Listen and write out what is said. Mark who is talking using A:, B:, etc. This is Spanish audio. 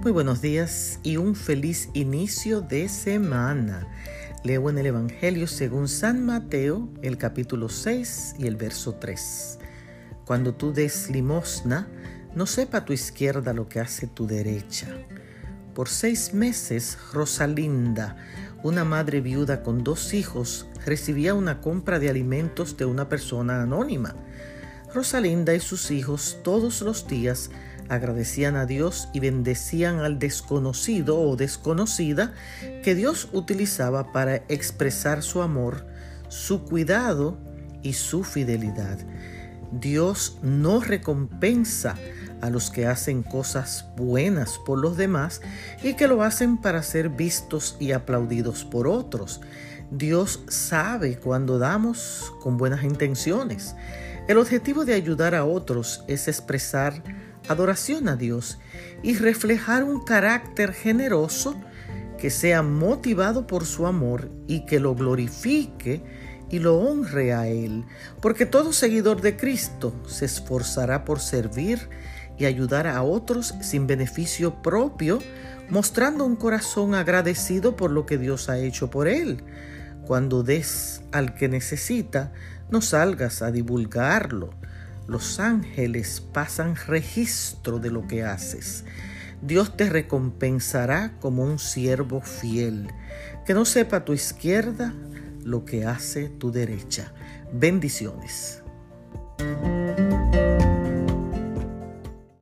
A: Muy buenos días y un feliz inicio de semana. Leo en el Evangelio según San Mateo, el capítulo 6 y el verso 3. Cuando tú des limosna, no sepa tu izquierda lo que hace tu derecha. Por seis meses, Rosalinda, una madre viuda con dos hijos, recibía una compra de alimentos de una persona anónima. Rosalinda y sus hijos todos los días agradecían a Dios y bendecían al desconocido o desconocida que Dios utilizaba para expresar su amor, su cuidado y su fidelidad. Dios no recompensa a los que hacen cosas buenas por los demás y que lo hacen para ser vistos y aplaudidos por otros. Dios sabe cuando damos con buenas intenciones. El objetivo de ayudar a otros es expresar adoración a Dios y reflejar un carácter generoso que sea motivado por su amor y que lo glorifique y lo honre a Él, porque todo seguidor de Cristo se esforzará por servir y ayudar a otros sin beneficio propio, mostrando un corazón agradecido por lo que Dios ha hecho por él. Cuando des al que necesita, no salgas a divulgarlo, los ángeles pasan registro de lo que haces. Dios te recompensará como un siervo fiel, que no sepa tu izquierda lo que hace tu derecha. Bendiciones.